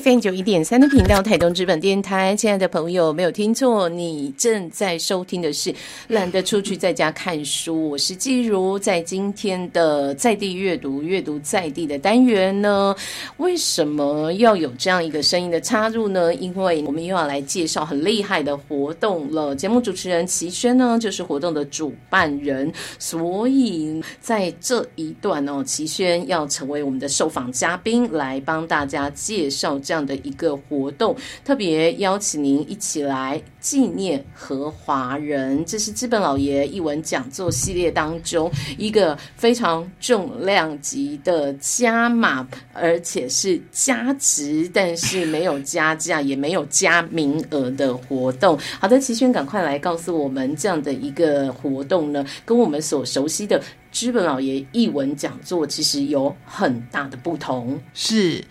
FM 九一点三的频道，台东资本电台，亲爱的朋友，没有听错，你正在收听的是懒得出去在家看书。我是季如，在今天的在地阅读、阅读在地的单元呢，为什么要有这样一个声音的插入呢？因为我们又要来介绍很厉害的活动了。节目主持人齐轩呢，就是活动的主办人，所以在这一段哦，齐轩要成为我们的受访嘉宾，来帮大家介绍。这样的一个活动，特别邀请您一起来纪念和华人，这是资本老爷译文讲座系列当中一个非常重量级的加码，而且是加值，但是没有加价，也没有加名额的活动。好的，齐轩，赶快来告诉我们，这样的一个活动呢，跟我们所熟悉的资本老爷译文讲座其实有很大的不同。是。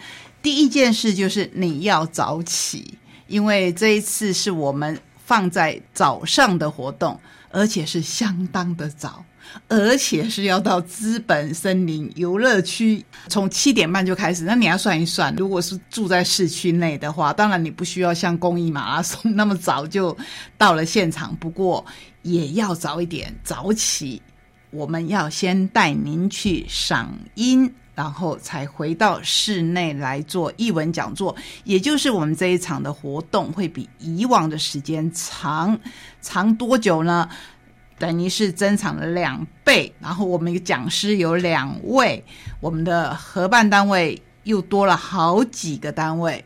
第一件事就是你要早起，因为这一次是我们放在早上的活动，而且是相当的早，而且是要到资本森林游乐区，从七点半就开始。那你要算一算，如果是住在市区内的话，当然你不需要像公益马拉松那么早就到了现场，不过也要早一点早起。我们要先带您去赏樱。然后才回到室内来做译文讲座，也就是我们这一场的活动会比以往的时间长，长多久呢？等于是增长了两倍。然后我们讲师有两位，我们的合办单位又多了好几个单位，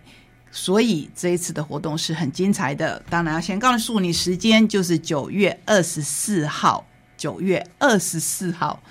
所以这一次的活动是很精彩的。当然要先告诉你时间，就是九月二十四号，九月二十四号。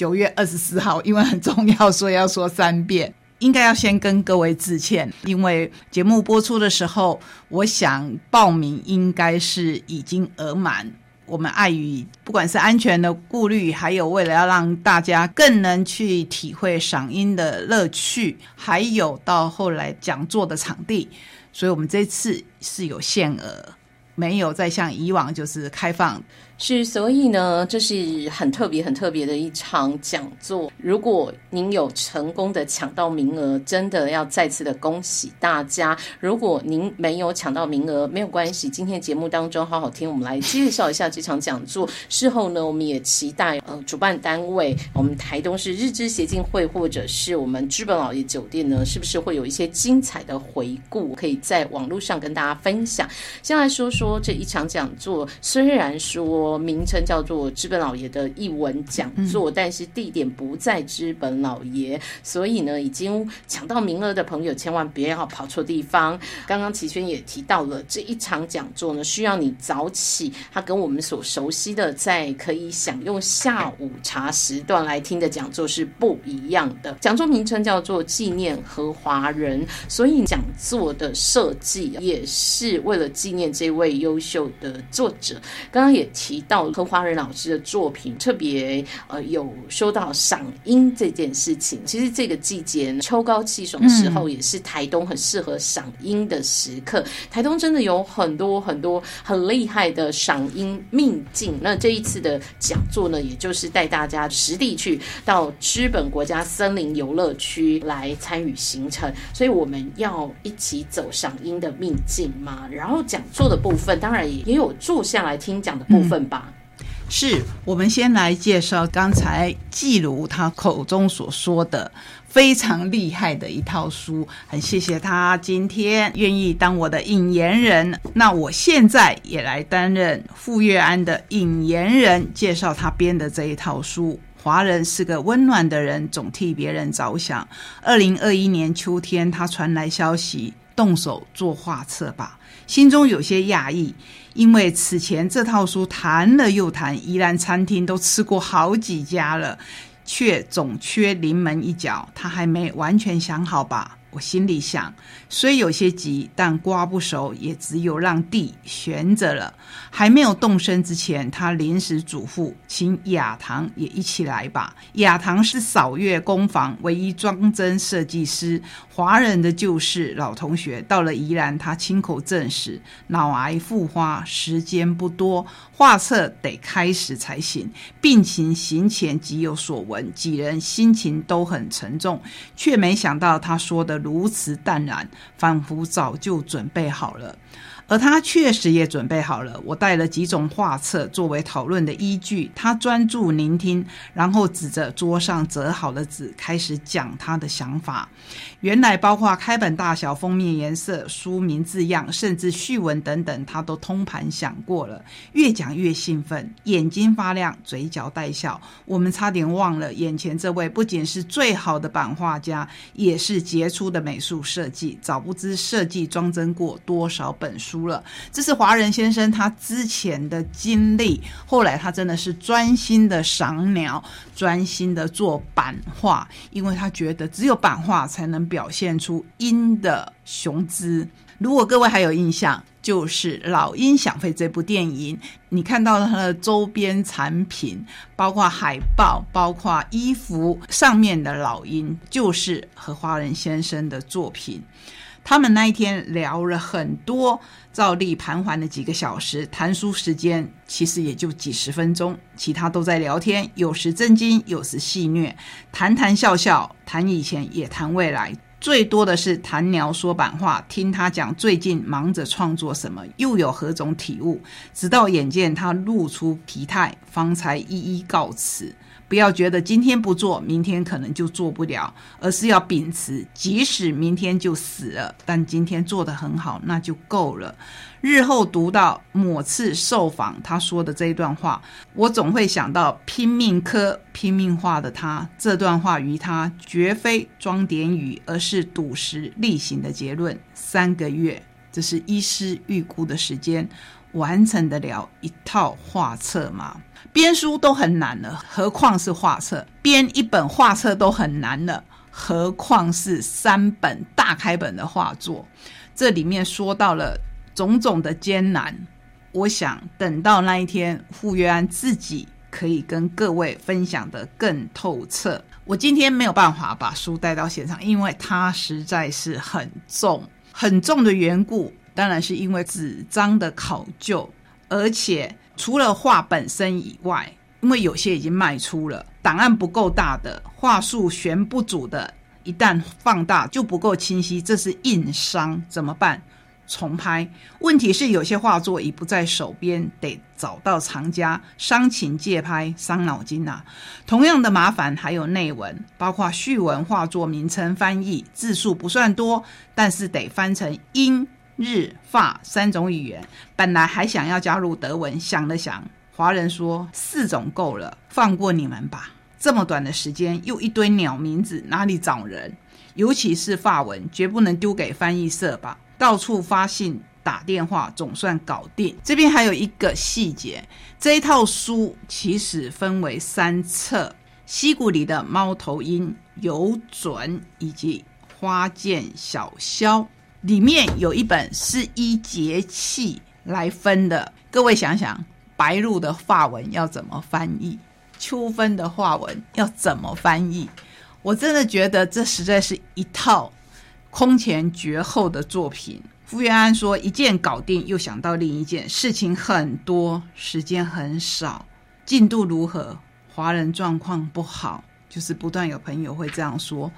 九月二十四号，因为很重要，所以要说三遍。应该要先跟各位致歉，因为节目播出的时候，我想报名应该是已经额满。我们碍于不管是安全的顾虑，还有为了要让大家更能去体会赏樱的乐趣，还有到后来讲座的场地，所以我们这次是有限额，没有再像以往就是开放。是，所以呢，这是很特别、很特别的一场讲座。如果您有成功的抢到名额，真的要再次的恭喜大家。如果您没有抢到名额，没有关系，今天节目当中好好听，我们来介绍一下这场讲座。事后呢，我们也期待呃，主办单位，我们台东市日之协进会，或者是我们知本老爷酒店呢，是不是会有一些精彩的回顾，可以在网络上跟大家分享？先来说说这一场讲座，虽然说。名称叫做资本老爷的译文讲座，但是地点不在资本老爷，所以呢，已经抢到名额的朋友千万别要跑错地方。刚刚齐轩也提到了这一场讲座呢，需要你早起，它跟我们所熟悉的在可以享用下午茶时段来听的讲座是不一样的。讲座名称叫做纪念和华人，所以讲座的设计也是为了纪念这位优秀的作者。刚刚也提。到和华人老师的作品，特别呃有说到赏樱这件事情。其实这个季节秋高气爽的时候，也是台东很适合赏樱的时刻。台东真的有很多很多很厉害的赏樱秘境。那这一次的讲座呢，也就是带大家实地去到资本国家森林游乐区来参与行程。所以我们要一起走赏樱的秘境嘛。然后讲座的部分，当然也也有坐下来听讲的部分。吧，是我们先来介绍刚才季如他口中所说的非常厉害的一套书，很谢谢他今天愿意当我的引言人。那我现在也来担任傅月安的引言人，介绍他编的这一套书。华人是个温暖的人，总替别人着想。二零二一年秋天，他传来消息，动手做画册吧，心中有些讶异。因为此前这套书谈了又谈，宜兰餐厅都吃过好几家了，却总缺临门一脚，他还没完全想好吧？我心里想，虽有些急，但瓜不熟，也只有让地悬着了。还没有动身之前，他临时嘱咐，请雅堂也一起来吧。雅堂是扫月工坊唯一装帧设计师，华人的旧事老同学。到了宜兰，他亲口证实，脑癌复发，时间不多，画册得开始才行。病情行前即有所闻，几人心情都很沉重，却没想到他说的。如此淡然，仿佛早就准备好了。而他确实也准备好了。我带了几种画册作为讨论的依据。他专注聆听，然后指着桌上折好的纸开始讲他的想法。原来包括开本大小、封面颜色、书名字样，甚至序文等等，他都通盘想过了。越讲越兴奋，眼睛发亮，嘴角带笑。我们差点忘了，眼前这位不仅是最好的版画家，也是杰出的美术设计。早不知设计装帧过多少本书。了，这是华人先生他之前的经历。后来他真的是专心的赏鸟，专心的做版画，因为他觉得只有版画才能表现出鹰的雄姿。如果各位还有印象，就是《老鹰想飞》这部电影，你看到了它的周边产品，包括海报、包括衣服上面的老鹰，就是荷花人先生的作品。他们那一天聊了很多，照例盘桓了几个小时，谈书时间其实也就几十分钟，其他都在聊天，有时震惊，有时戏谑，谈谈笑笑，谈以前也谈未来，最多的是谈聊说板话，听他讲最近忙着创作什么，又有何种体悟，直到眼见他露出疲态，方才一一告辞。不要觉得今天不做，明天可能就做不了，而是要秉持，即使明天就死了，但今天做得很好，那就够了。日后读到某次受访他说的这一段话，我总会想到拼命刻、拼命画的他。这段话于他绝非装点语，而是笃实例行的结论。三个月，这是医师预估的时间，完成得了一套画册吗？编书都很难了，何况是画册？编一本画册都很难了，何况是三本大开本的画作？这里面说到了种种的艰难。我想等到那一天，傅约安自己可以跟各位分享的更透彻。我今天没有办法把书带到现场，因为它实在是很重，很重的缘故，当然是因为纸张的考究，而且。除了画本身以外，因为有些已经卖出了，档案不够大的，画素悬不足的，一旦放大就不够清晰，这是硬伤，怎么办？重拍。问题是有些画作已不在手边，得找到藏家，伤情借拍，伤脑筋呐。同样的麻烦还有内文，包括序文、画作名称、翻译，字数不算多，但是得翻成英。日法三种语言，本来还想要加入德文，想了想，华人说四种够了，放过你们吧。这么短的时间，又一堆鸟名字，哪里找人？尤其是法文，绝不能丢给翻译社吧。到处发信、打电话，总算搞定。这边还有一个细节，这一套书其实分为三册：溪谷里的猫头鹰、有准以及花见小枭。里面有一本是依节气来分的，各位想想，白露的发文要怎么翻译？秋分的画文要怎么翻译？我真的觉得这实在是一套空前绝后的作品。傅元安说：“一件搞定，又想到另一件，事情很多，时间很少，进度如何？华人状况不好。”就是不断有朋友会这样说。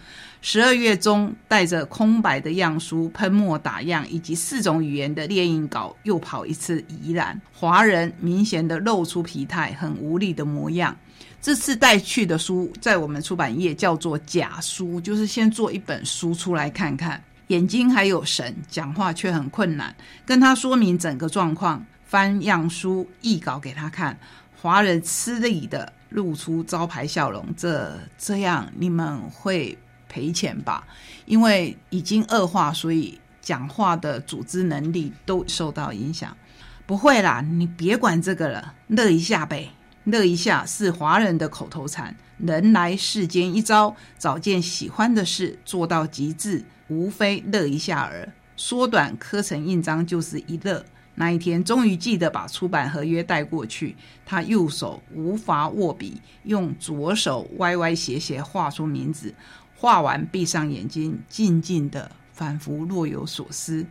十二月中，带着空白的样书、喷墨打样以及四种语言的列印稿，又跑一次宜兰。华人明显的露出疲态，很无力的模样。这次带去的书，在我们出版业叫做假书，就是先做一本书出来看看，眼睛还有神，讲话却很困难。跟他说明整个状况，翻样书、译稿给他看。华人吃力的。露出招牌笑容，这这样你们会赔钱吧？因为已经恶化，所以讲话的组织能力都受到影响。不会啦，你别管这个了，乐一下呗，乐一下是华人的口头禅。人来世间一遭，找件喜欢的事做到极致，无非乐一下儿。缩短刻成印章就是一乐。那一天，终于记得把出版合约带过去。他右手无法握笔，用左手歪歪斜斜画出名字。画完，闭上眼睛，静静的，仿佛若有所思。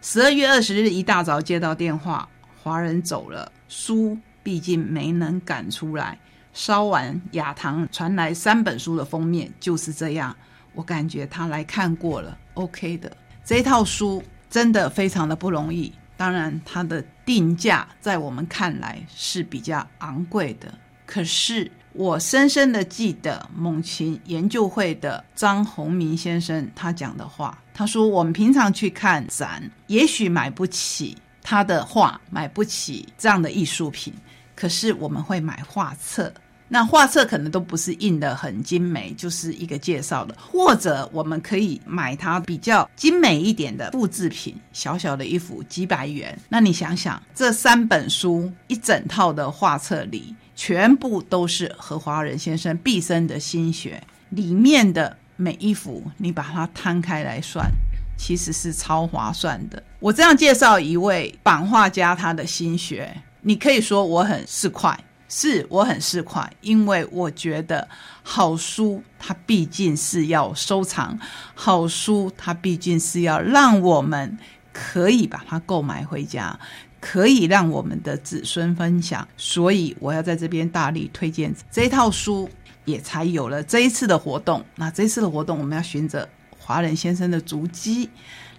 十二月二十日一大早接到电话，华人走了，书毕竟没能赶出来。烧完，雅堂传来三本书的封面，就是这样。我感觉他来看过了，OK 的。这套书真的非常的不容易，当然它的定价在我们看来是比较昂贵的。可是我深深的记得猛禽研究会的张宏明先生他讲的话，他说：“我们平常去看展，也许买不起他的画，买不起这样的艺术品，可是我们会买画册。”那画册可能都不是印的很精美，就是一个介绍的，或者我们可以买它比较精美一点的复制品，小小的一幅几百元。那你想想，这三本书一整套的画册里，全部都是何华仁先生毕生的心血，里面的每一幅，你把它摊开来算，其实是超划算的。我这样介绍一位版画家他的心血，你可以说我很市侩。是我很市侩，因为我觉得好书它毕竟是要收藏，好书它毕竟是要让我们可以把它购买回家，可以让我们的子孙分享。所以我要在这边大力推荐这套书，也才有了这一次的活动。那这一次的活动，我们要循着华人先生的足迹，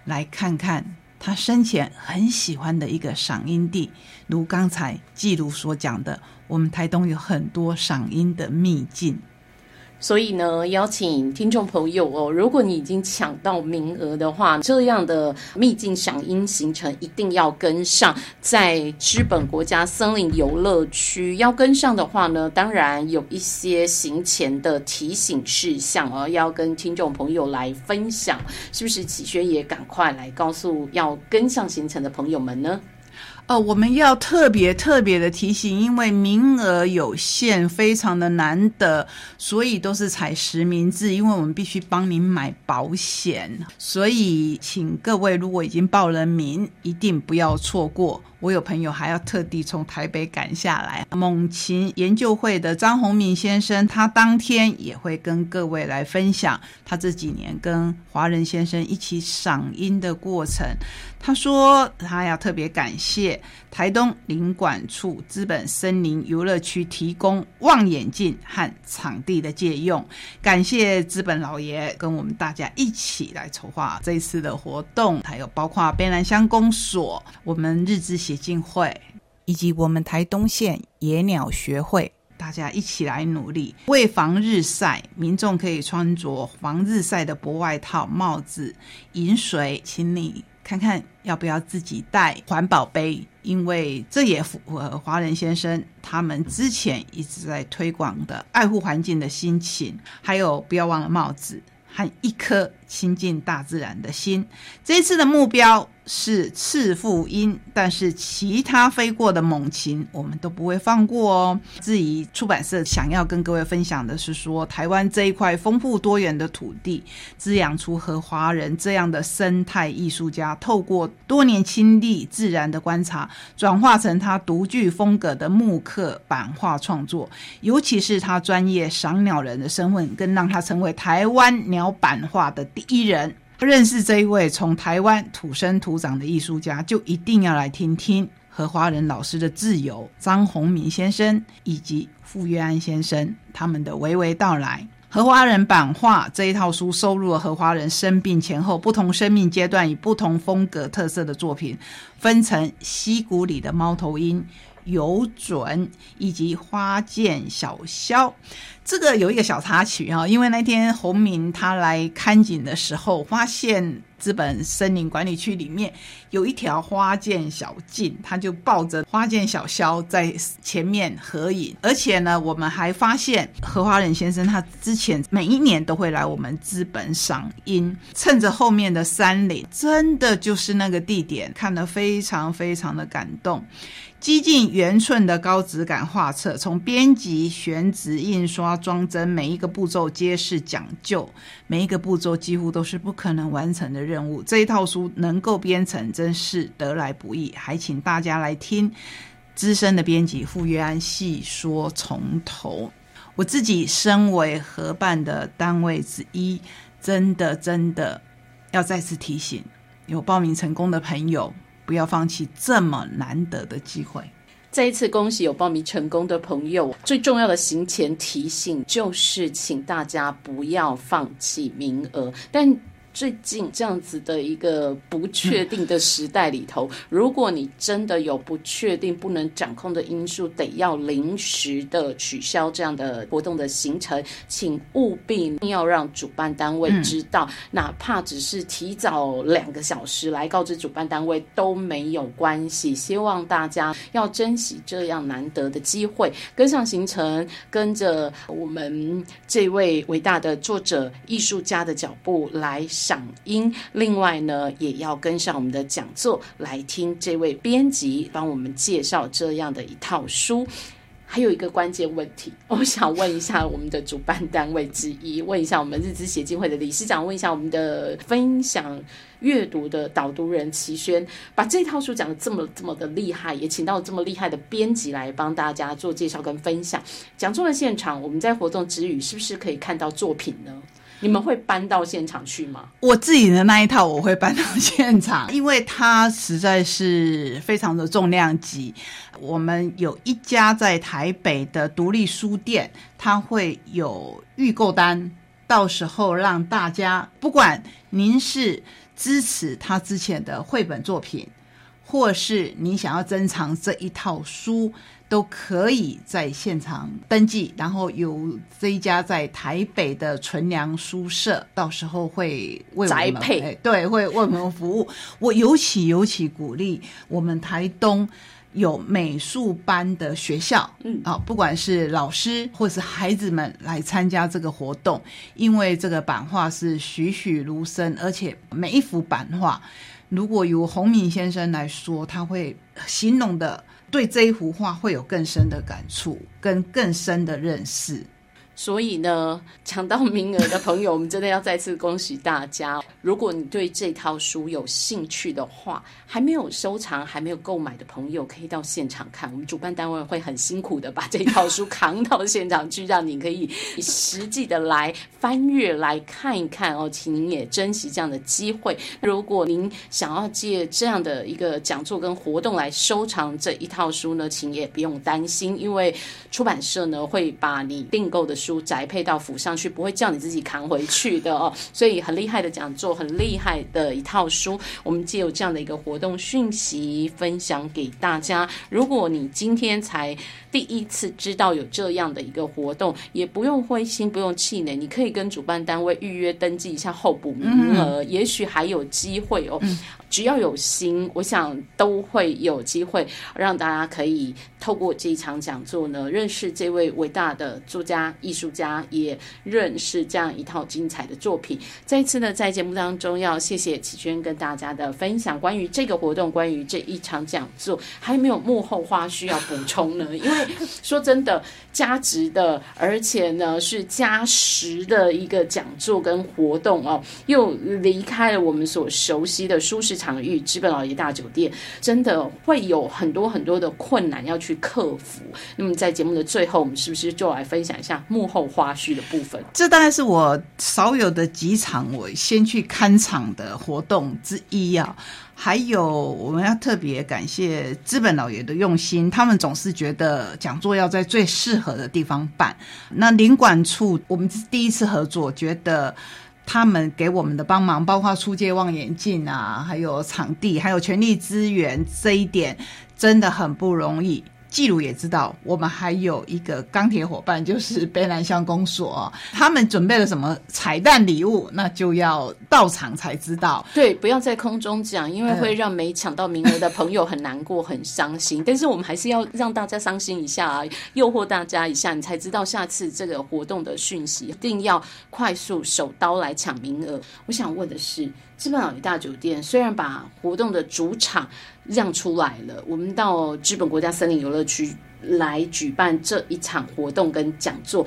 来看看他生前很喜欢的一个赏樱地，如刚才记录所讲的。我们台东有很多赏樱的秘境，所以呢，邀请听众朋友哦，如果你已经抢到名额的话，这样的秘境赏樱行程一定要跟上。在知本国家森林游乐区要跟上的话呢，当然有一些行前的提醒事项哦，要跟听众朋友来分享。是不是启轩也赶快来告诉要跟上行程的朋友们呢？哦，我们要特别特别的提醒，因为名额有限，非常的难得，所以都是采实名制。因为我们必须帮您买保险，所以请各位如果已经报了名，一定不要错过。我有朋友还要特地从台北赶下来。猛禽研究会的张宏明先生，他当天也会跟各位来分享他这几年跟华人先生一起赏樱的过程。他说，他要特别感谢台东林管处资本森林游乐区提供望远镜和场地的借用，感谢资本老爷跟我们大家一起来筹划这次的活动，还有包括边兰乡公所、我们日志协进会以及我们台东县野鸟学会，大家一起来努力，为防日晒，民众可以穿着防日晒的薄外套、帽子、饮水，请你。看看要不要自己带环保杯，因为这也符合华人先生他们之前一直在推广的爱护环境的心情。还有，不要忘了帽子和一颗亲近大自然的心。这次的目标。是赤腹鹰，但是其他飞过的猛禽我们都不会放过哦。至于出版社想要跟各位分享的是说，台湾这一块丰富多元的土地，滋养出和华人这样的生态艺术家，透过多年亲历自然的观察，转化成他独具风格的木刻版画创作，尤其是他专业赏鸟人的身份，更让他成为台湾鸟版画的第一人。认识这一位从台湾土生土长的艺术家，就一定要来听听何华仁老师的自由、张宏明先生以及傅约安先生他们的娓娓道来。何华人版画这一套书收录了何华人生病前后不同生命阶段以不同风格特色的作品，分成溪谷里的猫头鹰。有准以及花见小肖，这个有一个小插曲啊，因为那天洪明他来看景的时候，发现资本森林管理区里面有一条花见小径，他就抱着花见小肖在前面合影。而且呢，我们还发现何花仁先生他之前每一年都会来我们资本赏樱，趁着后面的山林，真的就是那个地点，看得非常非常的感动。几近圆寸的高质感画册，从编辑、选纸、印刷、装帧，每一个步骤皆是讲究，每一个步骤几乎都是不可能完成的任务。这一套书能够编成，真是得来不易。还请大家来听资深的编辑傅约安细说从头。我自己身为合办的单位之一，真的真的要再次提醒有报名成功的朋友。不要放弃这么难得的机会。再一次恭喜有报名成功的朋友。最重要的行前提醒就是，请大家不要放弃名额。但最近这样子的一个不确定的时代里头，如果你真的有不确定、不能掌控的因素，得要临时的取消这样的活动的行程，请务必要让主办单位知道，哪怕只是提早两个小时来告知主办单位都没有关系。希望大家要珍惜这样难得的机会，跟上行程，跟着我们这位伟大的作者、艺术家的脚步来。赏音，另外呢，也要跟上我们的讲座来听这位编辑帮我们介绍这样的一套书。还有一个关键问题，我想问一下我们的主办单位之一，问一下我们日资协进会的理事长，问一下我们的分享阅读的导读人齐轩，把这套书讲的这么这么的厉害，也请到这么厉害的编辑来帮大家做介绍跟分享。讲座的现场，我们在活动之余是不是可以看到作品呢？你们会搬到现场去吗？我自己的那一套我会搬到现场，因为它实在是非常的重量级。我们有一家在台北的独立书店，它会有预购单，到时候让大家，不管您是支持他之前的绘本作品，或是你想要珍藏这一套书。都可以在现场登记，然后有这一家在台北的纯良书社，到时候会为我们对会为我们服务。我尤其尤其鼓励我们台东有美术班的学校，嗯啊，不管是老师或是孩子们来参加这个活动，因为这个版画是栩栩如生，而且每一幅版画，如果由洪敏先生来说，他会形容的。对这一幅画会有更深的感触，跟更深的认识。所以呢，抢到名额的朋友，我们真的要再次恭喜大家。如果你对这套书有兴趣的话，还没有收藏、还没有购买的朋友，可以到现场看。我们主办单位会很辛苦的把这套书扛到现场去，让你可以实际的来翻阅、来看一看哦。请您也珍惜这样的机会。如果您想要借这样的一个讲座跟活动来收藏这一套书呢，请也不用担心，因为出版社呢会把你订购的。书书宅配到府上去，不会叫你自己扛回去的哦。所以很厉害的讲座，很厉害的一套书，我们借有这样的一个活动讯息分享给大家。如果你今天才第一次知道有这样的一个活动，也不用灰心，不用气馁，你可以跟主办单位预约登记一下候补名额，也许还有机会哦。只要有心，我想都会有机会让大家可以透过这一场讲座呢，认识这位伟大的作家、艺术家，也认识这样一套精彩的作品。再一次呢，在节目当中要谢谢启轩跟大家的分享，关于这个活动，关于这一场讲座，还有没有幕后花絮要补充呢？因为 说真的，加值的，而且呢是加时的一个讲座跟活动哦，又离开了我们所熟悉的舒适。场域，资本老爷大酒店真的会有很多很多的困难要去克服。那么在节目的最后，我们是不是就来分享一下幕后花絮的部分？这大概是我少有的几场我先去看场的活动之一啊。还有，我们要特别感谢资本老爷的用心，他们总是觉得讲座要在最适合的地方办。那领馆处，我们是第一次合作，觉得。他们给我们的帮忙，包括出借望远镜啊，还有场地，还有全力资源，这一点真的很不容易。季鲁也知道，我们还有一个钢铁伙伴，就是北南乡公所，他们准备了什么彩蛋礼物，那就要到场才知道。对，不要在空中讲，因为会让没抢到名额的朋友很难过、很伤心。但是我们还是要让大家伤心一下啊，诱惑大家一下，你才知道下次这个活动的讯息，一定要快速手刀来抢名额。我想问的是。资本老爷大酒店虽然把活动的主场让出来了，我们到资本国家森林游乐区来举办这一场活动跟讲座，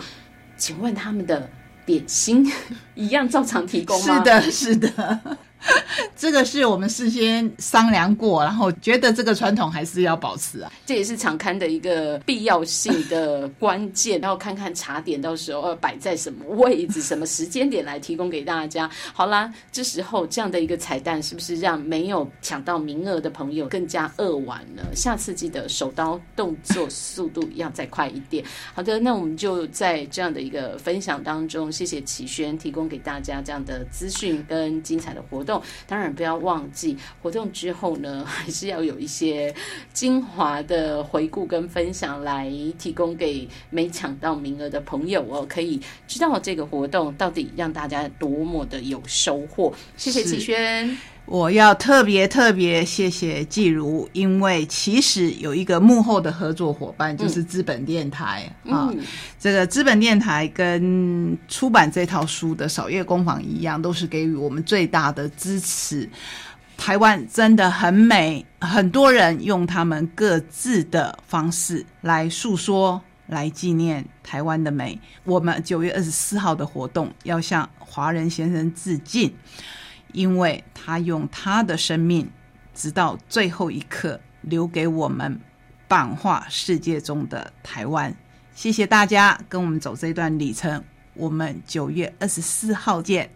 请问他们的点心 一样照常提供吗？是的，是的。这个是我们事先商量过，然后觉得这个传统还是要保持啊。这也是常刊的一个必要性的关键，然后看看茶点到时候要摆在什么位置、什么时间点来提供给大家。好啦，这时候这样的一个彩蛋，是不是让没有抢到名额的朋友更加扼腕了？下次记得手刀动作速度要再快一点。好的，那我们就在这样的一个分享当中，谢谢启轩提供给大家这样的资讯跟精彩的活动。当然不要忘记活动之后呢，还是要有一些精华的回顾跟分享来提供给没抢到名额的朋友哦，可以知道这个活动到底让大家多么的有收获。谢谢是启轩。我要特别特别谢谢季如，因为其实有一个幕后的合作伙伴就是资本电台、啊。嗯，这个资本电台跟出版这套书的扫月工坊一样，都是给予我们最大的支持。台湾真的很美，很多人用他们各自的方式来诉说、来纪念台湾的美。我们九月二十四号的活动要向华人先生致敬，因为他用他的生命，直到最后一刻，留给我们版画世界中的台湾。谢谢大家跟我们走这段旅程，我们九月二十四号见。